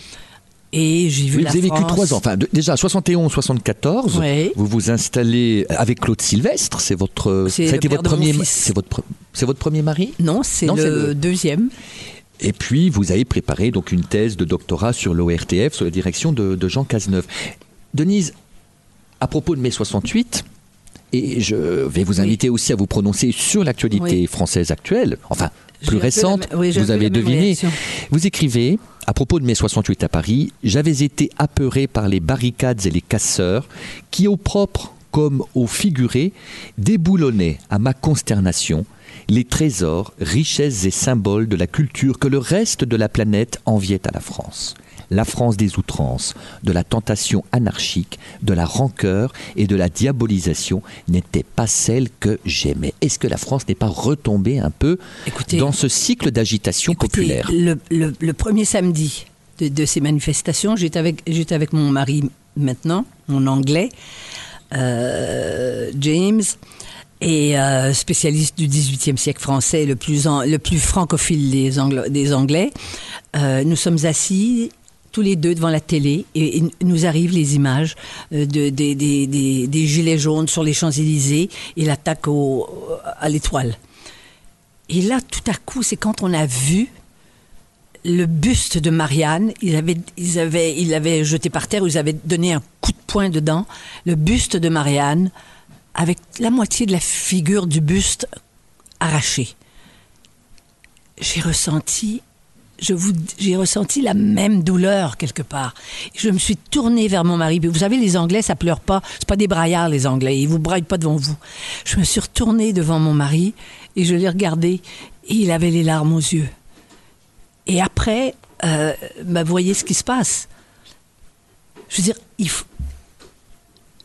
B: Et j'ai vu
A: Oui,
B: la
A: vous avez vécu trois ans. Enfin, de- déjà, 71-74,
B: Oui.
A: vous vous installez avec Claude Sylvestre. C'est votre. Ça a été votre premier. C'est votre, c'est votre premier mari?
B: Non, c'est
A: Non,
B: le,
A: c'est le-
B: deuxième.
A: Et puis, vous avez préparé donc une thèse de doctorat sur l'ORTF sous la direction de, de Jean Cazeneuve. Denise, à propos de mai 68, et je vais vous
B: Oui.
A: inviter aussi à vous prononcer sur l'actualité
B: Oui.
A: française actuelle, enfin plus
B: la
A: récente,
B: oui,
A: vous avez deviné.
B: réaction.
A: Vous écrivez, à propos de mai 68 à Paris, j'avais été apeuré par les barricades et les casseurs qui, au propre comme au figuré, déboulonnaient à ma consternation les trésors, richesses et symboles de la culture que le reste de la planète enviait à la France. La France des outrances, de la tentation anarchique, de la rancœur et de la diabolisation n'était pas celle que j'aimais. Est-ce que la France n'est pas retombée un peu
B: Écoutez,
A: dans ce cycle d'agitation populaire?
B: Le, le- le premier samedi de, de ces manifestations, j'étais avec, j'étais avec mon mari maintenant, mon anglais, euh, James, et euh, spécialiste du XVIIIe siècle français, le plus, en- le plus francophile des, Anglo- des Anglais. Euh, nous sommes assis tous les deux devant la télé et, et nous arrivent les images euh, de, des- gilets jaunes sur les Champs-Élysées et l'attaque à l'étoile. Et là, tout à coup, c'est quand on a vu le buste de Marianne, ils avaient, ils avaient, ils l'avaient jeté par terre, ils avaient donné un coup de poing dedans, le buste de Marianne, avec la moitié de la figure du buste arrachée. J'ai ressenti, je vous, j'ai ressenti la même douleur quelque part. Je me suis tournée vers mon mari. Vous savez, les Anglais, ça pleure pas. C'est pas des braillards, les Anglais. Ils vous braillent pas devant vous. Je me suis retournée devant mon mari et je l'ai regardé et il avait les larmes aux yeux. Et après, euh, bah, voyez ce qui se passe. Je veux dire,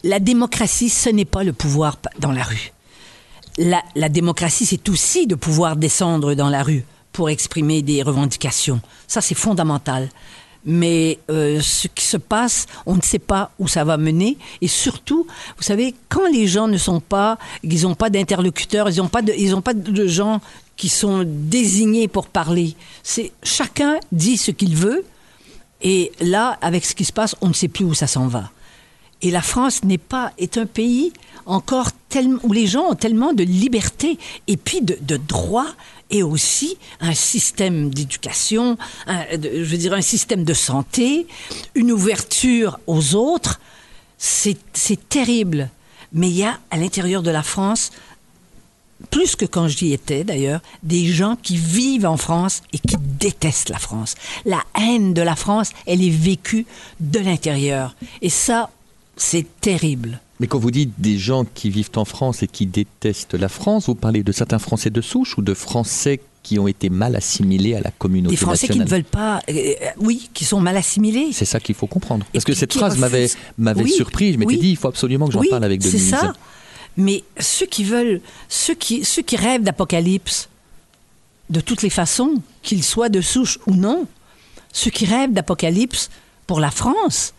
B: la démocratie, ce n'est pas le pouvoir dans la rue. La démocratie, c'est aussi de pouvoir descendre dans la rue pour exprimer des revendications. Ça, c'est fondamental. Mais euh, ce qui se passe, on ne sait pas où ça va mener. Et surtout, vous savez, quand les gens ne sont pas, ils n'ont pas d'interlocuteurs, ils n'ont pas, de, ils pas de gens qui sont désignés pour parler. C'est chacun dit ce qu'il veut. Et là, avec ce qui se passe, on ne sait plus où ça s'en va. Et la France n'est pas est un pays encore où les gens ont tellement de liberté et puis de, de droits et aussi un système d'éducation, je veux dire un système de santé, une ouverture aux autres. C'est terrible. Mais il y a à l'intérieur de la France plus que quand j'y étais d'ailleurs, des gens qui vivent en France et qui détestent la France. La haine de la France, elle est vécue de l'intérieur. Et ça, c'est terrible.
A: Mais quand vous dites des gens qui vivent en France et qui détestent la France, vous parlez de certains Français de souche ou de Français qui ont été mal assimilés à la communauté
B: Des Français qui ne veulent pas, euh, euh, oui, qui sont mal assimilés.
A: C'est ça qu'il faut comprendre. Parce
B: Et
A: que cette phrase m'avait m'avait
B: Oui,
A: surpris. Je m'étais
B: oui.
A: dit, il faut absolument que j'en
B: oui,
A: parle avec Denise.
B: C'est ça. Mais ceux qui veulent, ceux qui, ceux qui rêvent d'apocalypse, de toutes les façons, qu'ils soient de souche ou non, ceux qui rêvent d'apocalypse pour la France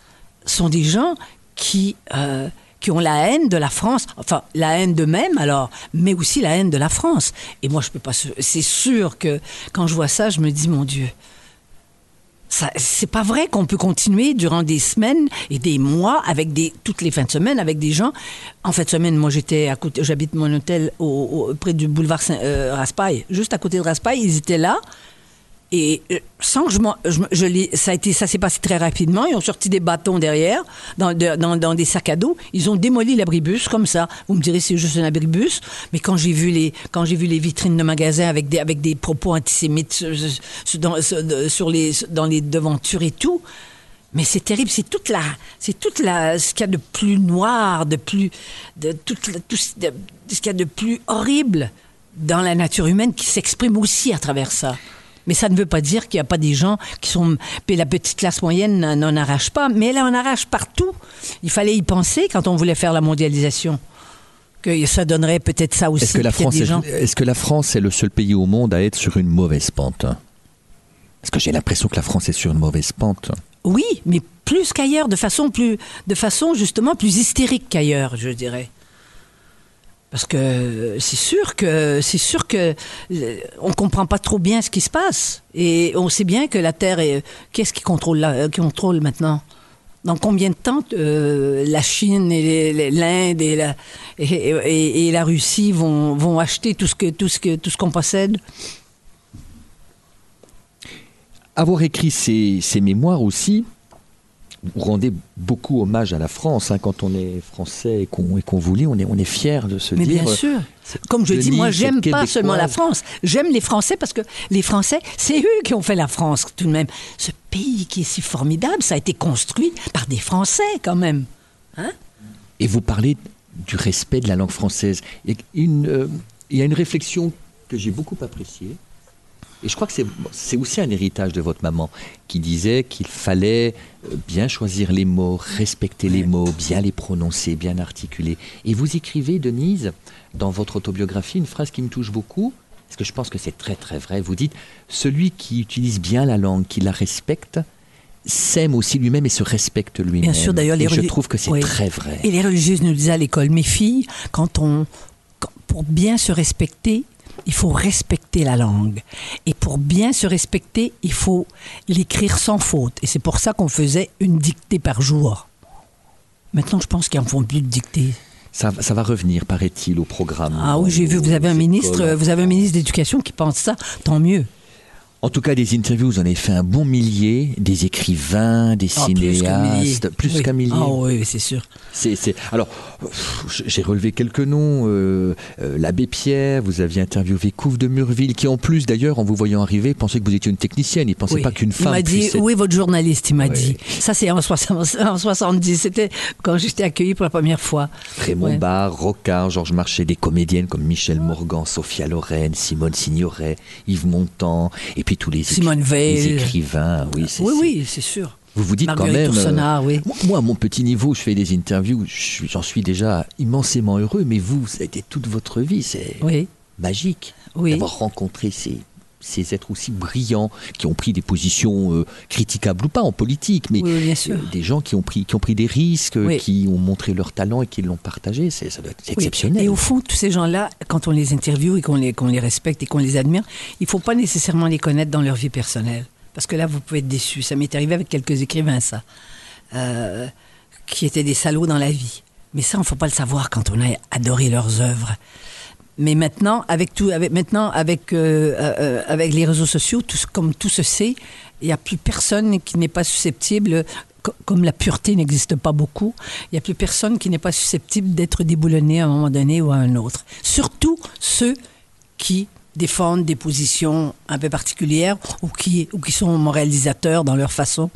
B: sont des gens qui, euh, qui ont la haine de la France, enfin la haine d'eux-mêmes alors, mais aussi la haine de la France. Et moi, je peux pas. C'est sûr que quand je vois ça, je me dis, mon Dieu, c'est pas vrai qu'on peut continuer durant des semaines et des mois avec des toutes les fins de semaine avec des gens. En fin de semaine, moi j'étais à côté, j'habite mon hôtel au, au- près du boulevard Saint- euh, Raspail, juste à côté de Raspail. Ils étaient là et euh, sans que je, ça s'est passé très rapidement. Ils ont sorti des bâtons derrière, dans, de- dans, dans des sacs à dos. Ils ont démoli l'abribus comme ça. Vous me direz c'est juste un abribus, mais quand j'ai vu les, vitrines de magasins avec des, propos antisémites sur, sur- dans, sur- dans les devantures et tout. Mais c'est terrible, c'est toute la, c'est toute ce qu'il y a de plus noir, de plus, de tout ce qu'il y a de plus horrible dans la nature humaine qui s'exprime aussi à travers ça. Mais ça ne veut pas dire qu'il n'y a pas des gens qui sont. Puis la petite classe moyenne n'en arrache pas, mais elle en arrache partout. Il fallait y penser quand on voulait faire la mondialisation. Que ça donnerait peut-être ça aussi.
A: Est-ce que, la France est, est que la France est le seul pays au monde à être sur une mauvaise pente Est-ce que j'ai l'impression que la France est sur une mauvaise pente
B: Oui, mais plus qu'ailleurs, de façon plus, de façon justement plus hystérique qu'ailleurs, je dirais. Parce que c'est sûr que c'est sûr que euh, on comprend pas trop bien ce qui se passe. Et on sait bien que la Terre est qu'est-ce qui contrôle qui contrôle maintenant? Dans combien de temps euh, la Chine et l'Inde et la, et, la Russie vont, vont acheter tout ce que tout ce que tout ce qu'on possède?
A: Avoir écrit ces, ces mémoires aussi, rendez beaucoup hommage à la France. Hein, quand on est français et qu'on vous lit, on est, on est fier de se
B: Mais
A: dire.
B: Bien sûr. Comme je dis, moi, j'aime pas seulement la France. J'aime les Français parce que les Français, c'est eux qui ont fait la France tout de même. Ce pays qui est si formidable, ça a été construit par des Français quand même. Hein?
A: Et vous parlez du respect de la langue française. Il une, euh, il y a une réflexion que j'ai beaucoup appréciée et je crois que c'est aussi un héritage de votre maman qui disait qu'il fallait euh, bien choisir les mots, respecter les mots, bien les prononcer, bien articuler. Et vous écrivez, Denise, dans votre autobiographie, une phrase qui me touche beaucoup, parce que je pense que c'est très très vrai. Vous dites, celui qui utilise bien la langue, qui la respecte, s'aime aussi lui-même et se respecte lui-même.
B: Bien sûr, d'ailleurs,
A: les je trouve que c'est très vrai.
B: Et les religieuses nous disaient à l'école, mes filles, quand on, pour bien se respecter, il faut respecter la langue. Et pour bien se respecter, il faut l'écrire sans faute. Et c'est pour ça qu'on faisait une dictée par jour. Maintenant, je pense qu'ils en font plus de dictée.
A: Ça, ça va revenir, paraît-il, au programme.
B: Ah oui, j'ai vu, vous avez un ministre, vous avez un ministre d'éducation qui pense ça, tant mieux.
A: En tout cas, des interviews, vous en avez fait un bon millier, des écrivains, des ah, cinéastes, plus qu'un millier.
B: Ah oui, c'est sûr.
A: C'est, Alors, j'ai relevé quelques noms. Euh, euh, l'abbé Pierre, vous aviez interviewé Couve de Murville, qui en plus, d'ailleurs, en vous voyant arriver, pensait que vous étiez une technicienne. Il pensait pas qu'une femme.
B: Il m'a dit, où est votre journaliste Il m'a dit. Ça, c'est en, 70. C'était quand j'étais accueilli pour la première fois.
A: Raymond Barre, Rocard, Georges Marchais, des comédiennes comme Michel Morgan, Sophia Loren, Simone Signoret, Yves Montand, et puis tous les, écrivains. Oui,
B: oui, oui, c'est sûr.
A: Vous vous dites quand même. Euh, oui. Moi, à mon petit niveau, je fais des interviews, j'en suis déjà immensément heureux, mais vous, ça a été toute votre vie, c'est magique d'avoir rencontré ces, ces êtres aussi brillants, qui ont pris des positions euh, critiquables ou pas en politique, mais euh, des gens qui ont pris, qui ont pris des risques, qui ont montré leur talent et qui l'ont partagé. C'est, exceptionnel.
B: Et au fond, tous ces gens-là, quand on les interviewe et qu'on les, qu'on les respecte et qu'on les admire, il ne faut pas nécessairement les connaître dans leur vie personnelle. Parce que là, vous pouvez être déçu. Ça m'est arrivé avec quelques écrivains, ça. Euh, qui étaient des salauds dans la vie. Mais ça, il ne faut pas le savoir quand on a adoré leurs œuvres. Mais maintenant, avec tout, avec maintenant avec euh, euh, avec les réseaux sociaux, tout, comme tout se sait, il n'y a plus personne qui n'est pas susceptible. Comme la pureté n'existe pas beaucoup, il n'y a plus personne qui n'est pas susceptible d'être déboulonné à un moment donné ou à un autre. Surtout ceux qui défendent des positions un peu particulières ou qui, ou qui sont moralisateurs dans leur façon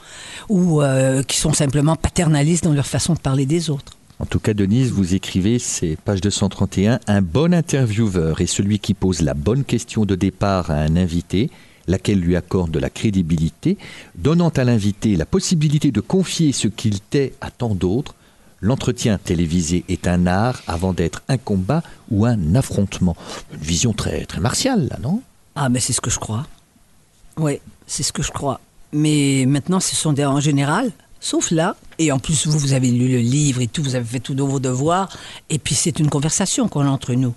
B: ou euh, qui sont simplement paternalistes dans leur façon de parler des autres.
A: En tout cas, Denise, vous écrivez, c'est page 231, un bon intervieweur est celui qui pose la bonne question de départ à un invité, laquelle lui accorde de la crédibilité, donnant à l'invité la possibilité de confier ce qu'il tait à tant d'autres, L'entretien télévisé est un art avant d'être un combat ou un affrontement. Une vision très, très martiale, là, non?
B: Ah, mais c'est ce que je crois. Oui, c'est ce que je crois. Mais maintenant, ce sont des, en général, sauf là, et en plus, vous, vous avez lu le livre et tout, vous avez fait tous vos devoirs, et puis c'est une conversation qu'on a entre nous.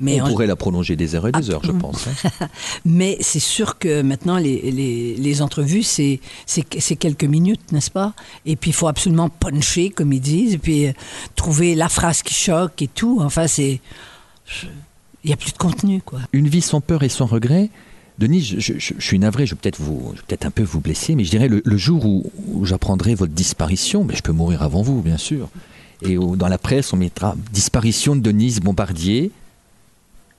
A: Mais on, pourrait la prolonger des heures et des heures, je ah. pense.
B: Hein. <laughs> Mais c'est sûr que maintenant, les, les, entrevues, c'est quelques minutes, n'est-ce pas? Et puis, il faut absolument puncher, comme ils disent, et puis euh, trouver la phrase qui choque et tout. Enfin, c'est... Il n'y a plus de contenu, quoi.
A: Une vie sans peur et sans regret Denis, je, suis navré, je vais peut-être vous, peut-être un peu vous blesser, mais je dirais le, jour où, où j'apprendrai votre disparition, mais je peux mourir avant vous, bien sûr. Et dans la presse, on mettra disparition de Denise Bombardier,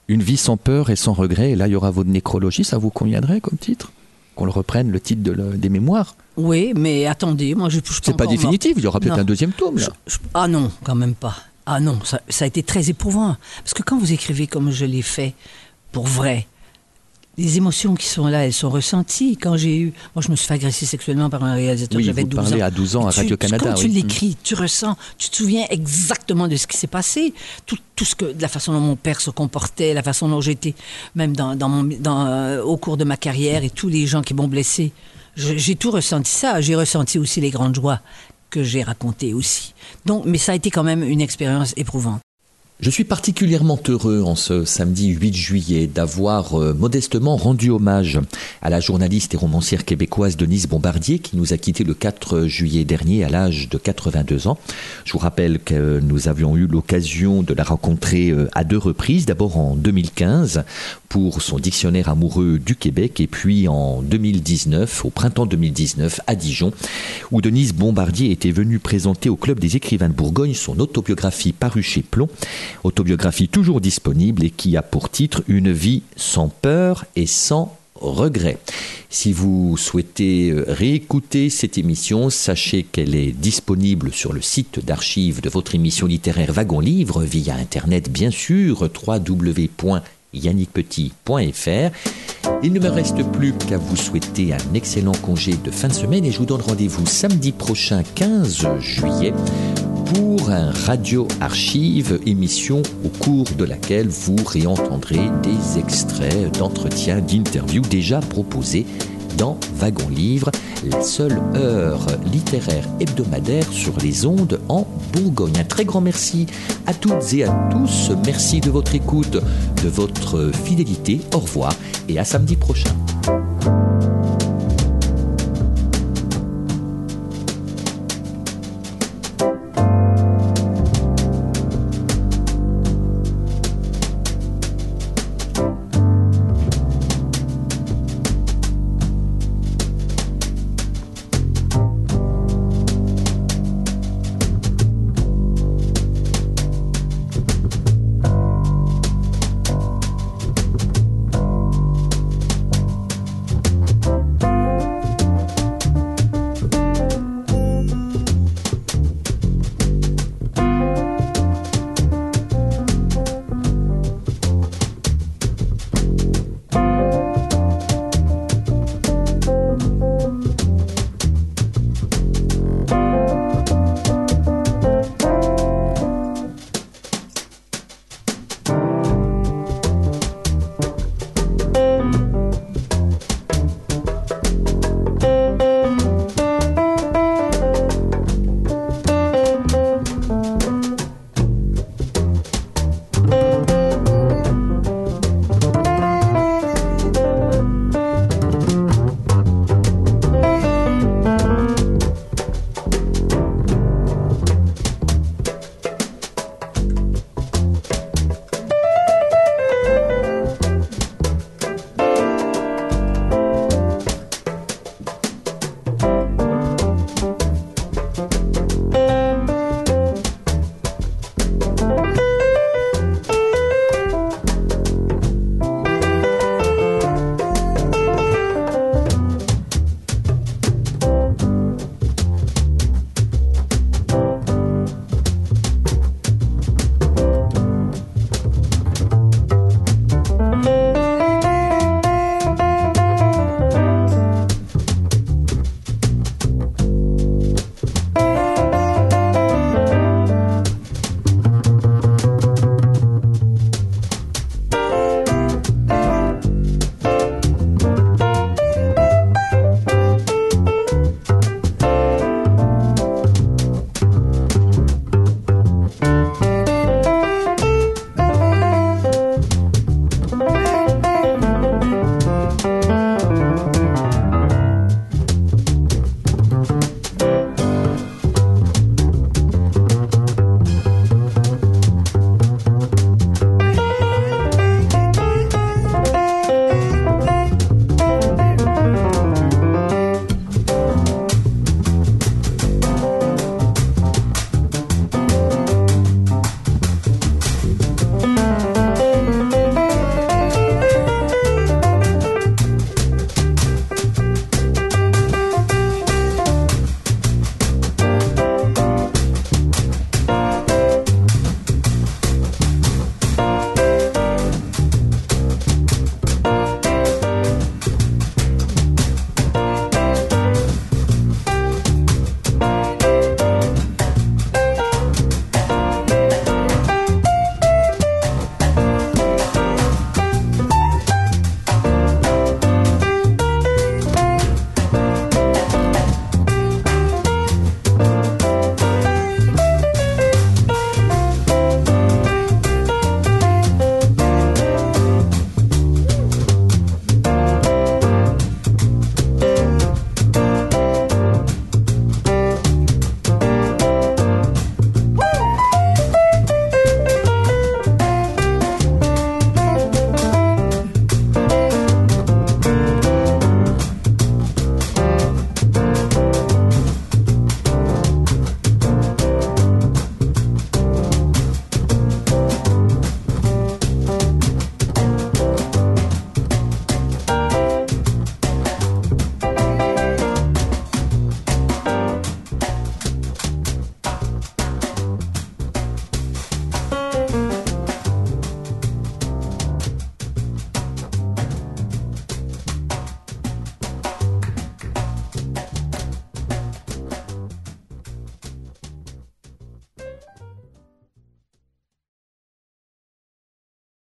A: une vie sans peur et sans regret, et là il y aura votre nécrologie, ça vous conviendrait comme titre? Qu'on le reprenne, le titre des mémoires?
B: Oui, mais attendez, moi je ne
A: C'est pas définitif, il y aura peut-être un deuxième tome.
B: ah non, quand même pas. Ah non, ça, a été très éprouvant. Parce que quand vous écrivez comme je l'ai fait, pour vrai, les émotions qui sont là, elles sont ressenties. Quand j'ai eu. Moi, je me suis fait agresser sexuellement par un réalisateur.
A: Oui,
B: J'avais
A: vous
B: 12
A: parlez
B: ans.
A: à 12 ans à
B: Tu-
A: Radio-Canada,
B: Quand tu l'écris, tu ressens, tu te souviens exactement de ce qui s'est passé. Tout, tout ce que, de la façon dont mon père se comportait, la façon dont j'étais, même dans, dans mon, dans, euh, au cours de ma carrière et tous les gens qui m'ont blessé. J'ai tout ressenti ça. J'ai ressenti aussi les grandes joies que j'ai racontées aussi. Donc, mais ça a été quand même une expérience éprouvante.
A: Je suis particulièrement heureux en ce samedi 8 juillet d'avoir euh, modestement rendu hommage à la journaliste et romancière québécoise Denise Bombardier qui nous a quittés le 4 juillet dernier à l'âge de 82 ans. Je vous rappelle que nous avions eu l'occasion de la rencontrer euh, à deux reprises, d'abord en 2015 pour son dictionnaire amoureux du Québec et puis en 2019, au printemps 2019 à Dijon, où Denise Bombardier était venue présenter au Club des écrivains de Bourgogne son autobiographie parue chez Plomb, autobiographie toujours disponible et qui a pour titre Une vie sans peur et sans regret. Si vous souhaitez euh, réécouter cette émission, sachez qu'elle est disponible sur le site d'archives de votre émission littéraire Wagon Livre via Internet bien sûr, www.yannickpetit.fr. Il ne me reste plus qu'à vous souhaiter un excellent congé de fin de semaine et je vous donne rendez-vous samedi prochain 15 juillet pour un Radio Archive, émission au cours de laquelle vous réentendrez des extraits d'entretiens, d'interviews déjà proposés dans Wagon Livre, la seule heure littéraire hebdomadaire sur les ondes en Bourgogne. Un très grand merci à toutes et à tous. Merci de votre écoute, de votre fidélité. Au revoir et à samedi prochain.